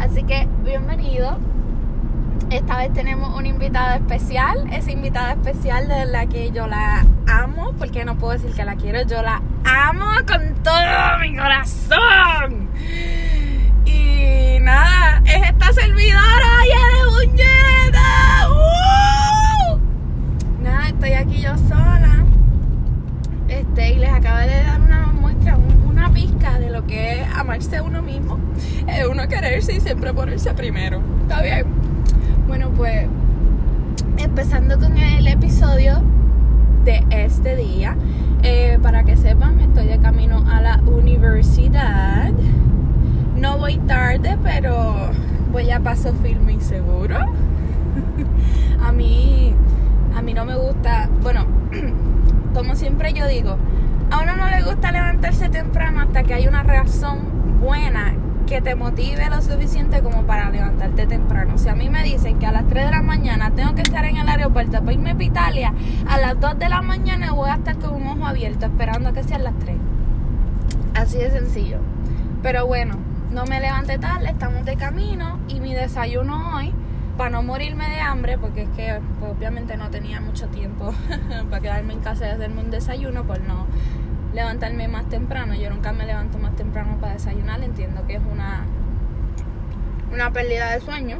Así que bienvenido. Esta vez tenemos una invitada especial. Esa invitada especial de la que yo la amo, porque no puedo decir que la quiero, yo la amo con todo mi corazón. Y nada, es esta servidora de puñeta. ¡Uh! Nada, estoy aquí yo sola. Este, y les acabo de dar una muestra, un- una pizca de lo que es amarse a uno mismo. Es uno quererse y siempre ponerse primero. ¿Está bien? Bueno, pues empezando con el episodio de este día. Eh, para que sepan, estoy de camino a la universidad. No voy tarde, pero voy a paso firme y seguro. a mí, a mí no me gusta, bueno, como siempre yo digo, a uno no le gusta levantarse temprano hasta que hay una razón buena que te motive lo suficiente como para levantarte temprano. Si a mí me dicen que a las 3 de la mañana tengo que estar en el aeropuerto para irme a Italia, a las 2 de la mañana voy a estar con un ojo abierto esperando a que sean las 3. Así de sencillo. Pero bueno, no me levanté tarde, estamos de camino y mi desayuno hoy, para no morirme de hambre, porque es que pues, obviamente no tenía mucho tiempo para quedarme en casa y hacerme un desayuno, por no levantarme más temprano. Yo nunca me levanto más temprano para desayunar, entiendo que es una, una pérdida de sueño.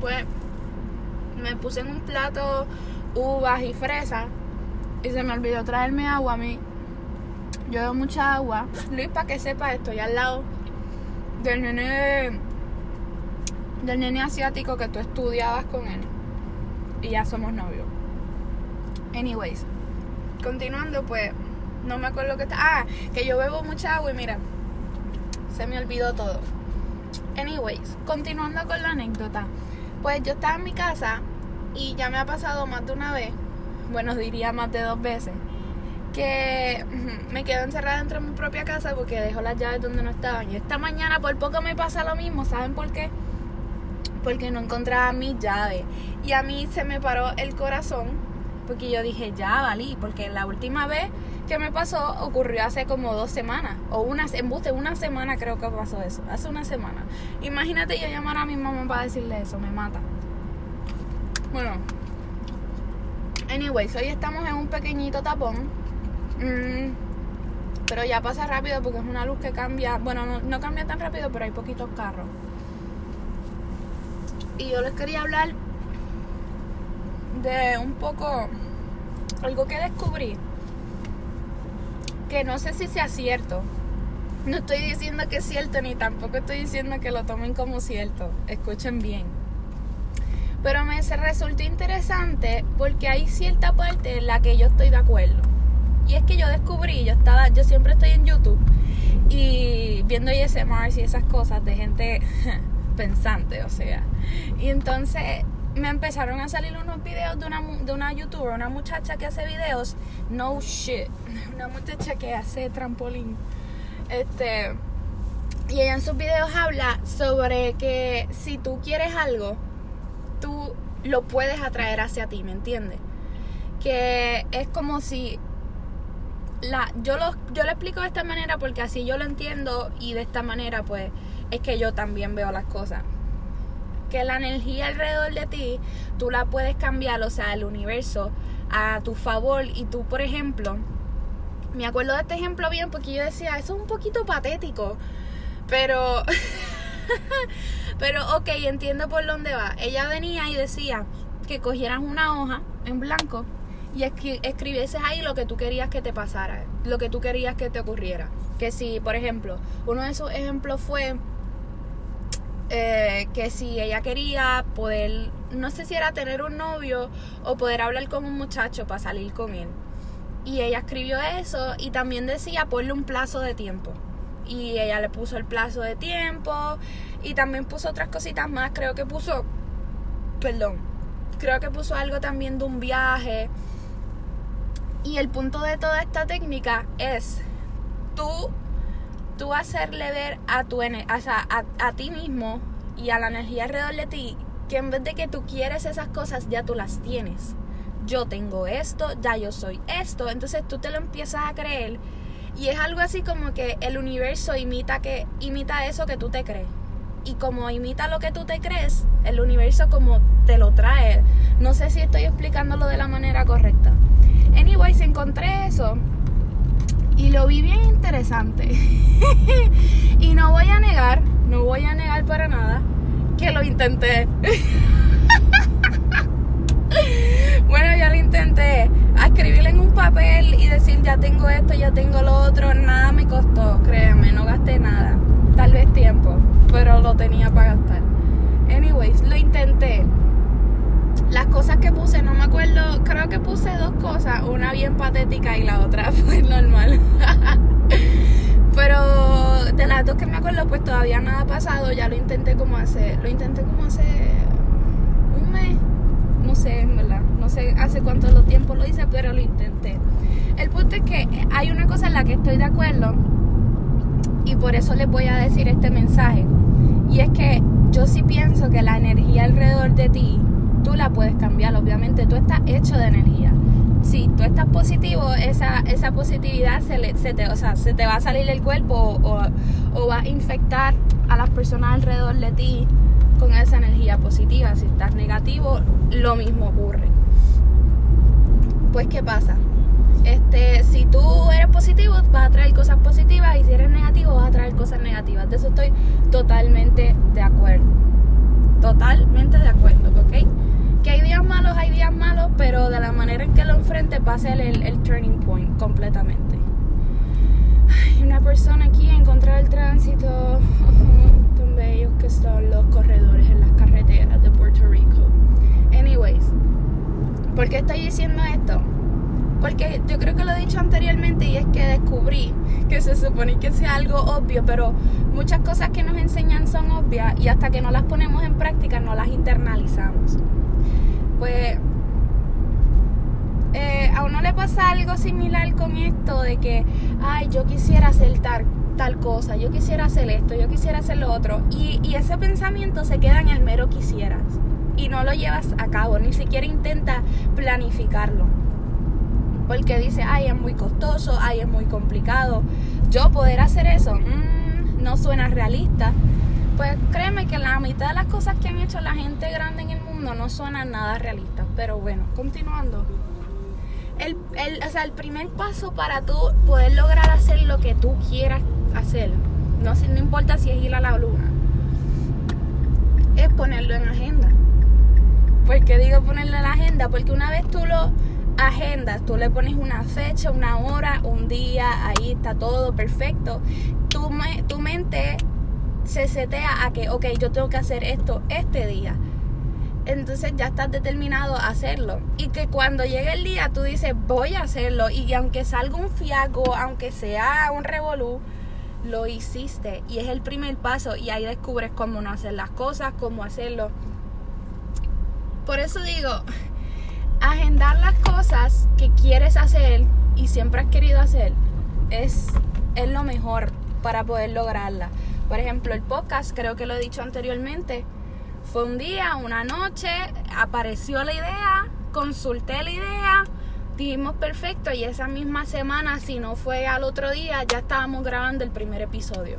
Pues me puse en un plato uvas y fresas y se me olvidó traerme agua a mí. Yo bebo mucha agua. Luis, para que sepa, estoy al lado del nene del nene asiático que tú estudiabas con él. Y ya somos novios. Anyways, continuando, pues, no me acuerdo que está. Ah, que yo bebo mucha agua y mira, se me olvidó todo. Anyways, continuando con la anécdota. Pues yo estaba en mi casa y ya me ha pasado más de una vez, bueno, diría más de dos veces, que me quedo encerrada dentro de mi propia casa porque dejo las llaves donde no estaban. Y esta mañana por poco me pasa lo mismo, ¿saben por qué? Porque no encontraba mis llaves. Y a mí se me paró el corazón porque yo dije, ya valí, porque la última vez que me pasó ocurrió hace como dos semanas, o una, embuste, una semana creo que pasó eso, hace una semana. Imagínate yo llamar a mi mamá para decirle eso, me mata. Bueno, anyways, hoy estamos en un pequeñito tapón, Mm, pero ya pasa rápido porque es una luz que cambia, bueno, no, no cambia tan rápido, pero hay poquitos carros. Y yo les quería hablar de un poco algo que descubrí que no sé si sea cierto. No estoy diciendo que es cierto ni tampoco estoy diciendo que lo tomen como cierto. Escuchen bien. Pero me resultó interesante porque hay cierta parte en la que yo estoy de acuerdo. Y es que yo descubrí, yo estaba, yo siempre estoy en YouTube y viendo ASMRs y esas cosas de gente pensante, o sea. Y entonces me empezaron a salir unos videos de una, de una youtuber, una muchacha que hace videos, no shit, una muchacha que hace trampolín. Este, y ella en sus videos habla sobre que si tú quieres algo, tú lo puedes atraer hacia ti, ¿me entiendes? Que es como si la, yo, lo, yo lo explico de esta manera porque así yo lo entiendo y de esta manera pues es que yo también veo las cosas. Que la energía alrededor de ti tú la puedes cambiar, o sea, el universo a tu favor y tú, por ejemplo, me acuerdo de este ejemplo bien porque yo decía, eso es un poquito patético, pero, pero ok, entiendo por dónde va. Ella venía y decía que cogieras una hoja en blanco y escri- escribieses ahí lo que tú querías que te pasara, lo que tú querías que te ocurriera. Que si, por ejemplo, uno de esos ejemplos fue eh, que si ella quería poder, no sé si era tener un novio o poder hablar con un muchacho para salir con él. Y ella escribió eso y también decía ponle un plazo de tiempo. Y ella le puso el plazo de tiempo y también puso otras cositas más. Creo que puso, perdón, creo que puso algo también de un viaje. Y el punto de toda esta técnica es tú, tú hacerle ver a, tu, o sea, a, a ti mismo y a la energía alrededor de ti que en vez de que tú quieres esas cosas, ya tú las tienes. Yo tengo esto, ya yo soy esto. Entonces tú te lo empiezas a creer Y es algo así como que el universo imita que imita eso que tú te crees. Y como imita lo que tú te crees, el universo como te lo trae. No sé si estoy explicándolo de la manera correcta. Anyways, encontré eso y lo vi bien interesante. y no voy a negar, no voy a negar para nada que lo intenté. bueno, ya lo intenté. escribirle en un papel y decir ya tengo esto, ya tengo lo otro, nada me costó, créeme, no gasté nada. Tal vez tiempo, pero lo tenía para gastar. Anyways, lo intenté. Las cosas que puse, no me acuerdo, creo que puse dos cosas, una bien patética y la otra fue normal. Pero de las dos que me acuerdo, pues todavía nada ha pasado. Ya lo intenté como hace, lo intenté como hace un mes, no sé, en verdad, no sé hace cuánto tiempo lo hice, pero lo intenté. El punto es que hay una cosa en la que estoy de acuerdo y por eso les voy a decir este mensaje. Y es que yo sí pienso que la energía alrededor de ti, tú la puedes cambiar. Obviamente tú estás hecho de energía si tú estás positivo, esa, esa positividad se, se, te, o sea, se te va a salir del cuerpo o, o va a infectar a las personas alrededor de ti con esa energía positiva. Si estás negativo, lo mismo ocurre. Pues, ¿qué pasa? Este, si tú eres positivo, vas a traer cosas positivas y si eres negativo, vas a traer cosas negativas. De eso estoy totalmente de acuerdo. Totalmente de acuerdo, ¿ok? Que hay días malos, hay días malos, pero de la manera en que lo enfrentes va a ser el, turning point completamente. Hay una persona aquí en contra del tránsito, tan bellos que son los corredores en las carreteras de Puerto Rico. Anyways, ¿por qué estoy diciendo esto? Porque yo creo que lo he dicho anteriormente y es que descubrí que se supone que sea algo obvio, pero muchas cosas que nos enseñan son obvias y hasta que no las ponemos en práctica no las internalizamos pues eh, a uno le pasa algo similar con esto de que, ay, yo quisiera hacer tal, tal cosa, yo quisiera hacer esto, yo quisiera hacer lo otro. Y, y ese pensamiento se queda en el mero quisieras y no lo llevas a cabo, ni siquiera intenta planificarlo. Porque dice, ay, es muy costoso, ay, es muy complicado. Yo poder hacer eso, mm, no suena realista. Pues créeme que la mitad de las cosas que han hecho la gente grande en el mundo no suenan nada realistas. Pero bueno, continuando. El, el, o sea, el primer paso para tú poder lograr hacer lo que tú quieras hacer, no, no importa si es ir a la luna, es ponerlo en agenda. ¿Por qué digo ponerlo en la agenda? Porque una vez tú lo agendas, tú le pones una fecha, una hora, un día, ahí está todo perfecto. Tu, tu mente se setea a que, ok, yo tengo que hacer esto este día. Entonces ya estás determinado a hacerlo. Y que cuando llegue el día tú dices, voy a hacerlo. Y aunque salga un fiaco, aunque sea un revolú, lo hiciste. Y es el primer paso. Y ahí descubres cómo no hacer las cosas, cómo hacerlo. Por eso digo, agendar las cosas que quieres hacer y siempre has querido hacer es, es lo mejor para poder lograrla. Por ejemplo, el podcast, creo que lo he dicho anteriormente, fue un día, una noche, apareció la idea, consulté la idea, dijimos perfecto y esa misma semana, si no fue al otro día, ya estábamos grabando el primer episodio.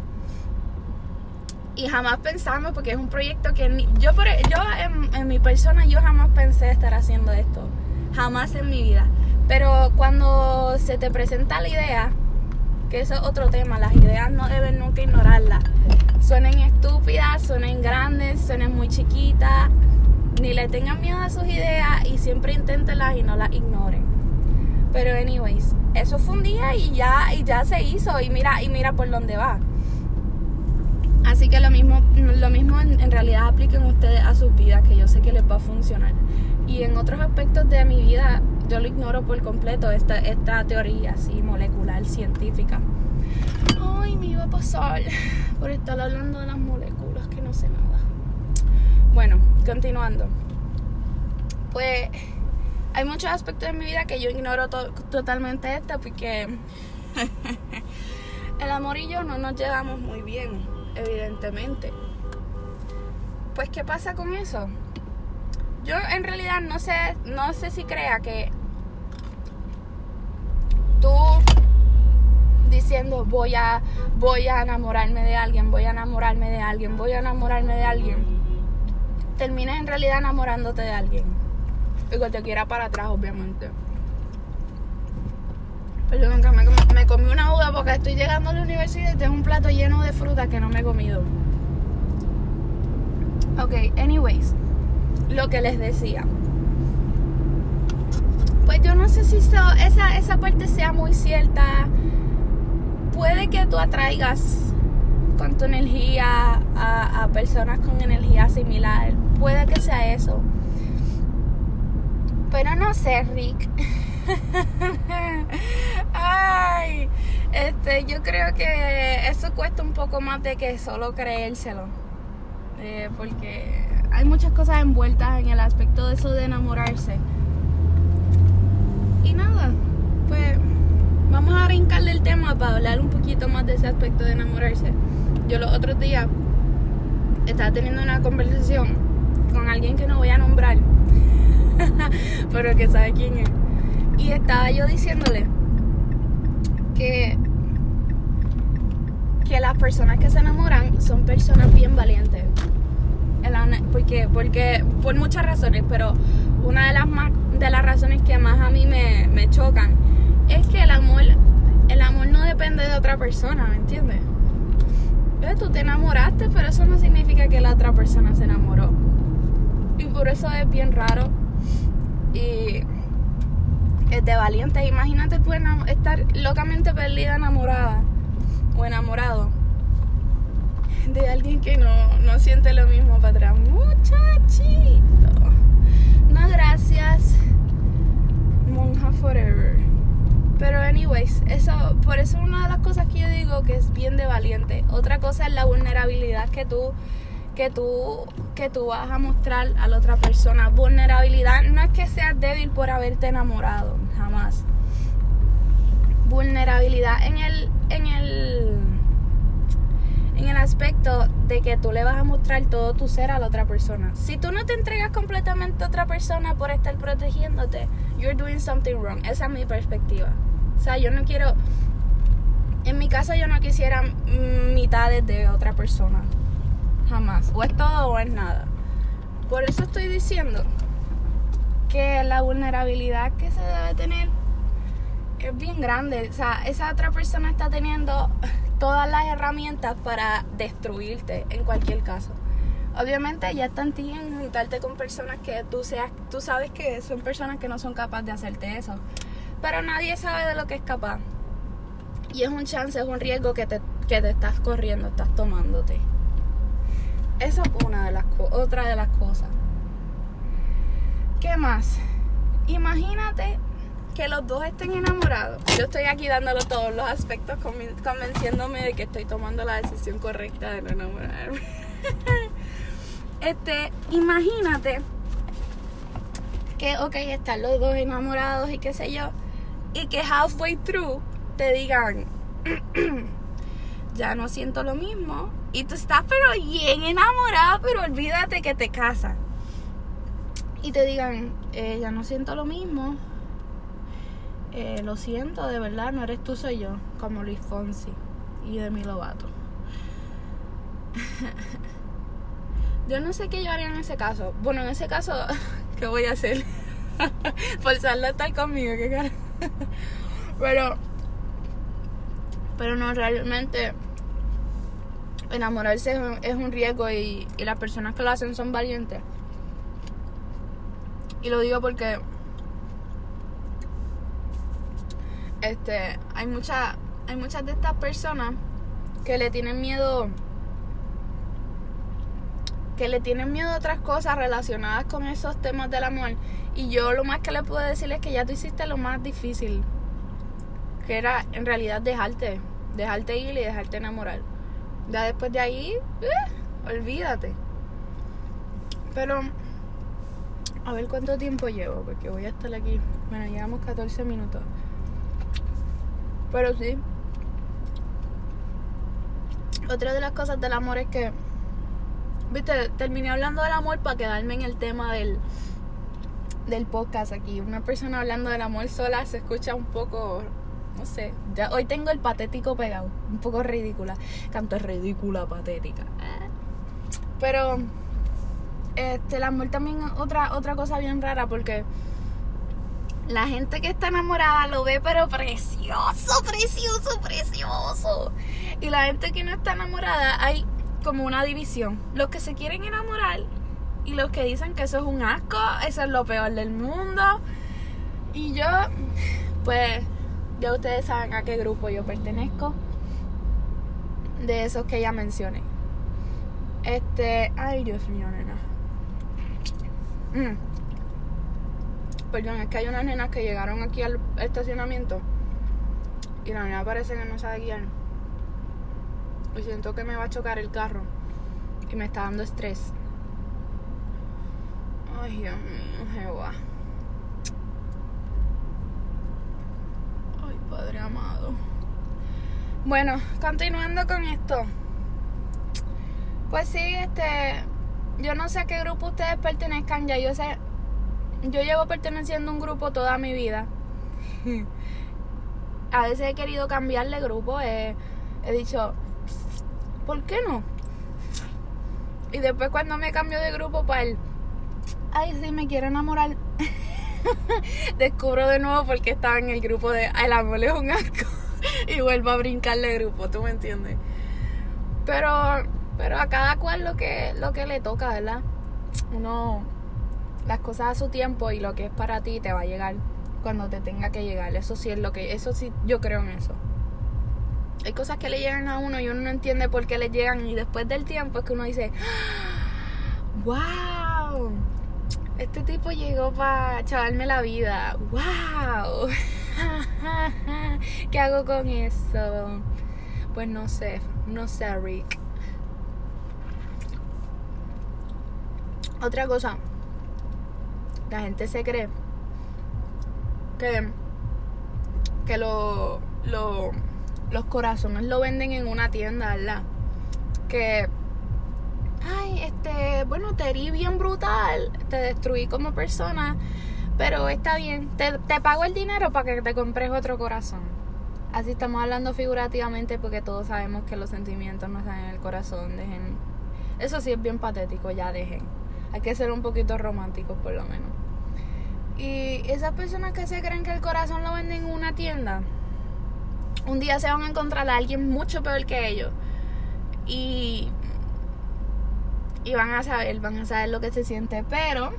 Y jamás pensamos, porque es un proyecto que yo, por, yo en, en mi persona, yo jamás pensé estar haciendo esto. Jamás en mi vida. Pero cuando se te presenta la idea, que eso es otro tema, las ideas no deben nunca ignorarlas. Suenen estúpidas, suenen grandes, suenen muy chiquitas, ni le tengan miedo a sus ideas y siempre inténtenlas y no las ignoren. Pero anyways, eso fue un día y ya, y ya se hizo y mira, y mira por dónde va. Así que lo mismo, lo mismo en, realidad apliquen ustedes a sus vidas, que yo sé que les va a funcionar. Y en otros aspectos de mi vida, yo lo ignoro por completo, esta, esta teoría así molecular, científica. Ay, me iba a pasar por estar hablando de las moléculas, que no sé nada. Bueno, continuando. Pues hay muchos aspectos de mi vida que yo ignoro totalmente esta porque el amor y yo no nos llevamos muy bien, evidentemente. Pues, ¿qué pasa con eso? Yo en realidad no sé, no sé si crea que tú diciendo voy a, voy a enamorarme de alguien, voy a enamorarme de alguien, voy a enamorarme de alguien, termines en realidad enamorándote de alguien. Y que te quiera para atrás, obviamente. Perdón, que me, me comí una uva porque estoy llegando a la universidad y tengo un plato lleno de fruta que no me he comido. Ok, anyways, lo que les decía. Pues yo no sé si esa, esa parte sea muy cierta. Puede que tú atraigas con tu energía a personas con energía similar. Puede que sea eso. Pero no sé, Rick. Este, yo creo que eso cuesta un poco más de que solo creérselo. Eh, porque hay muchas cosas envueltas en el aspecto de eso de enamorarse. Y nada, pues vamos a brincarle el tema para hablar un poquito más de ese aspecto de enamorarse. Yo los otros días estaba teniendo una conversación con alguien que no voy a nombrar, pero que sabe quién es. Y estaba yo diciéndole que, que las personas que se enamoran son personas bien valientes. Porque, porque por muchas razones, pero una de las más, de las razones que más a mí me, me chocan es que el amor, el amor no depende de otra persona, ¿me entiendes? Tú te enamoraste, pero eso no significa que la otra persona se enamoró. Y por eso es bien raro. Y es de valiente. Imagínate tú estar locamente perdida, enamorada o enamorado de alguien que no, no siente lo mismo para atrás. Muchachito. No, gracias. Monja forever. Pero anyways, eso, por eso una de las cosas que yo digo que es bien de valiente. Otra cosa es la vulnerabilidad que tú que tú, que tú vas a mostrar a la otra persona. Vulnerabilidad no es que seas débil por haberte enamorado, jamás. Vulnerabilidad en el, en el, en el aspecto de que tú le vas a mostrar todo tu ser a la otra persona. Si tú no te entregas completamente a otra persona por estar protegiéndote, you're doing something wrong. Esa es mi perspectiva. O sea, yo no quiero, en mi caso yo no quisiera mitades de otra persona jamás. O es todo o es nada. Por eso estoy diciendo que la vulnerabilidad que se debe tener es bien grande. O sea, esa otra persona está teniendo todas las herramientas para destruirte en cualquier caso. Obviamente ya está en ti en juntarte con personas que tú seas, tú sabes que son personas que no son capaces de hacerte eso. Pero nadie sabe de lo que es capaz. Y es un chance, es un riesgo que te, que te estás corriendo, estás tomándote. Esa es una de las otra de las cosas. ¿Qué más? Imagínate que los dos estén enamorados. Yo estoy aquí dándole todos los aspectos, convenciéndome de que estoy tomando la decisión correcta de no enamorarme. este, imagínate que, ok, están los dos enamorados y qué sé yo, y que halfway through te digan, ya no siento lo mismo, y tú estás pero bien enamorada, pero olvídate que te casa. Y te digan, eh, ya no siento lo mismo. Eh, lo siento, de verdad, no eres tú, soy yo. Como Luis Fonsi y Demi Lovato. yo no sé qué yo haría en ese caso. Bueno, en ese caso, ¿qué voy a hacer? Forzarlo a estar conmigo, qué cara. pero, pero no, realmente enamorarse es un, riesgo y, las personas que lo hacen son valientes. Y lo digo porque este hay muchas hay muchas de estas personas que le tienen miedo que le tienen miedo a otras cosas relacionadas con esos temas del amor y yo lo más que le puedo decir es que ya tú hiciste lo más difícil que era en realidad dejarte dejarte ir y dejarte enamorar ya después de ahí, eh, olvídate. Pero, a ver cuánto tiempo llevo, porque voy a estar aquí. Bueno, llevamos 14 minutos. Pero sí. Otra de las cosas del amor es que, viste, terminé hablando del amor para quedarme en el tema del, del podcast aquí. Una persona hablando del amor sola se escucha un poco no sé. Ya hoy tengo el patético pegado. Un poco ridícula. Canto es ridícula, patética. Eh. Pero este, el amor también otra, otra cosa bien rara porque la gente que está enamorada lo ve pero precioso, precioso, precioso. Y la gente que no está enamorada hay como una división. Los que se quieren enamorar y los que dicen que eso es un asco, eso es lo peor del mundo. Y yo, pues, ya ustedes saben a qué grupo yo pertenezco. De esos que ya mencioné. Este, ay Dios mío, nena. Mm. Perdón, es que hay unas nenas que llegaron aquí al estacionamiento y la nena parece que no sabe guiar. Y siento que me va a chocar el carro y me está dando estrés. Ay, Dios mío, Jehová. Ay, Padre amado. Bueno, continuando con esto. Pues sí, este. Yo no sé a qué grupo ustedes pertenezcan, ya yo sé. Yo llevo perteneciendo a un grupo toda mi vida. a veces he querido cambiar de grupo, he, he dicho, ¿por qué no? Y después cuando me cambio de grupo el, ay, sí, me quiero enamorar, descubro de nuevo porque estaba en el grupo de, el amor es un asco, y vuelvo a brincar de grupo, ¿tú me entiendes? Pero, pero a cada cual lo que, lo que le toca, ¿verdad? Uno, las cosas a su tiempo y lo que es para ti te va a llegar cuando te tenga que llegar. Eso sí es lo que, eso sí, yo creo en eso. Hay cosas que le llegan a uno y uno no entiende por qué le llegan y después del tiempo es que uno dice, wow, este tipo llegó para chavarme la vida, wow, ¿qué hago con eso? Pues no sé, no sé, Rick. Otra cosa, la gente se cree que, que lo, lo los corazones lo venden en una tienda, ¿verdad? Que, bueno, te herí bien brutal, te destruí como persona, pero está bien, te, te pago el dinero para que te compres otro corazón. Así estamos hablando figurativamente porque todos sabemos que los sentimientos no están en el corazón, dejen. Eso sí es bien patético, ya dejen. Hay que ser un poquito románticos por lo menos. Y esas personas que se creen que el corazón lo venden en una tienda, un día se van a encontrar a alguien mucho peor que ellos. Y, y van a saber, van a saber lo que se siente. Pero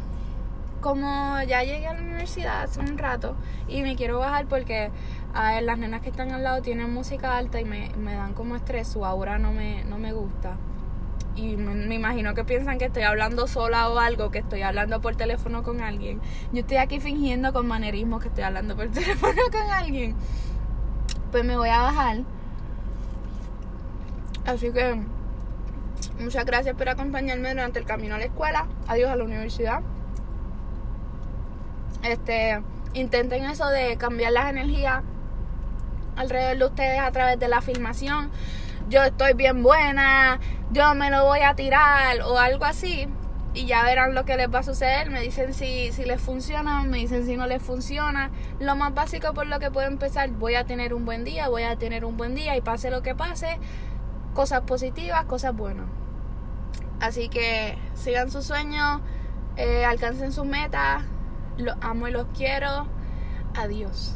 como ya llegué a la universidad hace un rato y me quiero bajar porque a ver, las nenas que están al lado tienen música alta y me, dan como estrés, su aura no me, no me gusta. Y me, me, imagino que piensan que estoy hablando sola o algo, que estoy hablando por teléfono con alguien. Yo estoy aquí fingiendo con manerismo que estoy hablando por teléfono con alguien pues me voy a bajar. Así que muchas gracias por acompañarme durante el camino a la escuela. Adiós a la universidad. Este, intenten eso de cambiar las energías alrededor de ustedes a través de la filmación. Yo estoy bien buena, yo me lo voy a tirar o algo así y ya verán lo que les va a suceder. Me dicen si, si les funciona, me dicen si no les funciona. Lo más básico por lo que puedo empezar, voy a tener un buen día, voy a tener un buen día y pase lo que pase, cosas positivas, cosas buenas. Así que sigan sus sueños, eh, alcancen sus metas, los amo y los quiero. Adiós.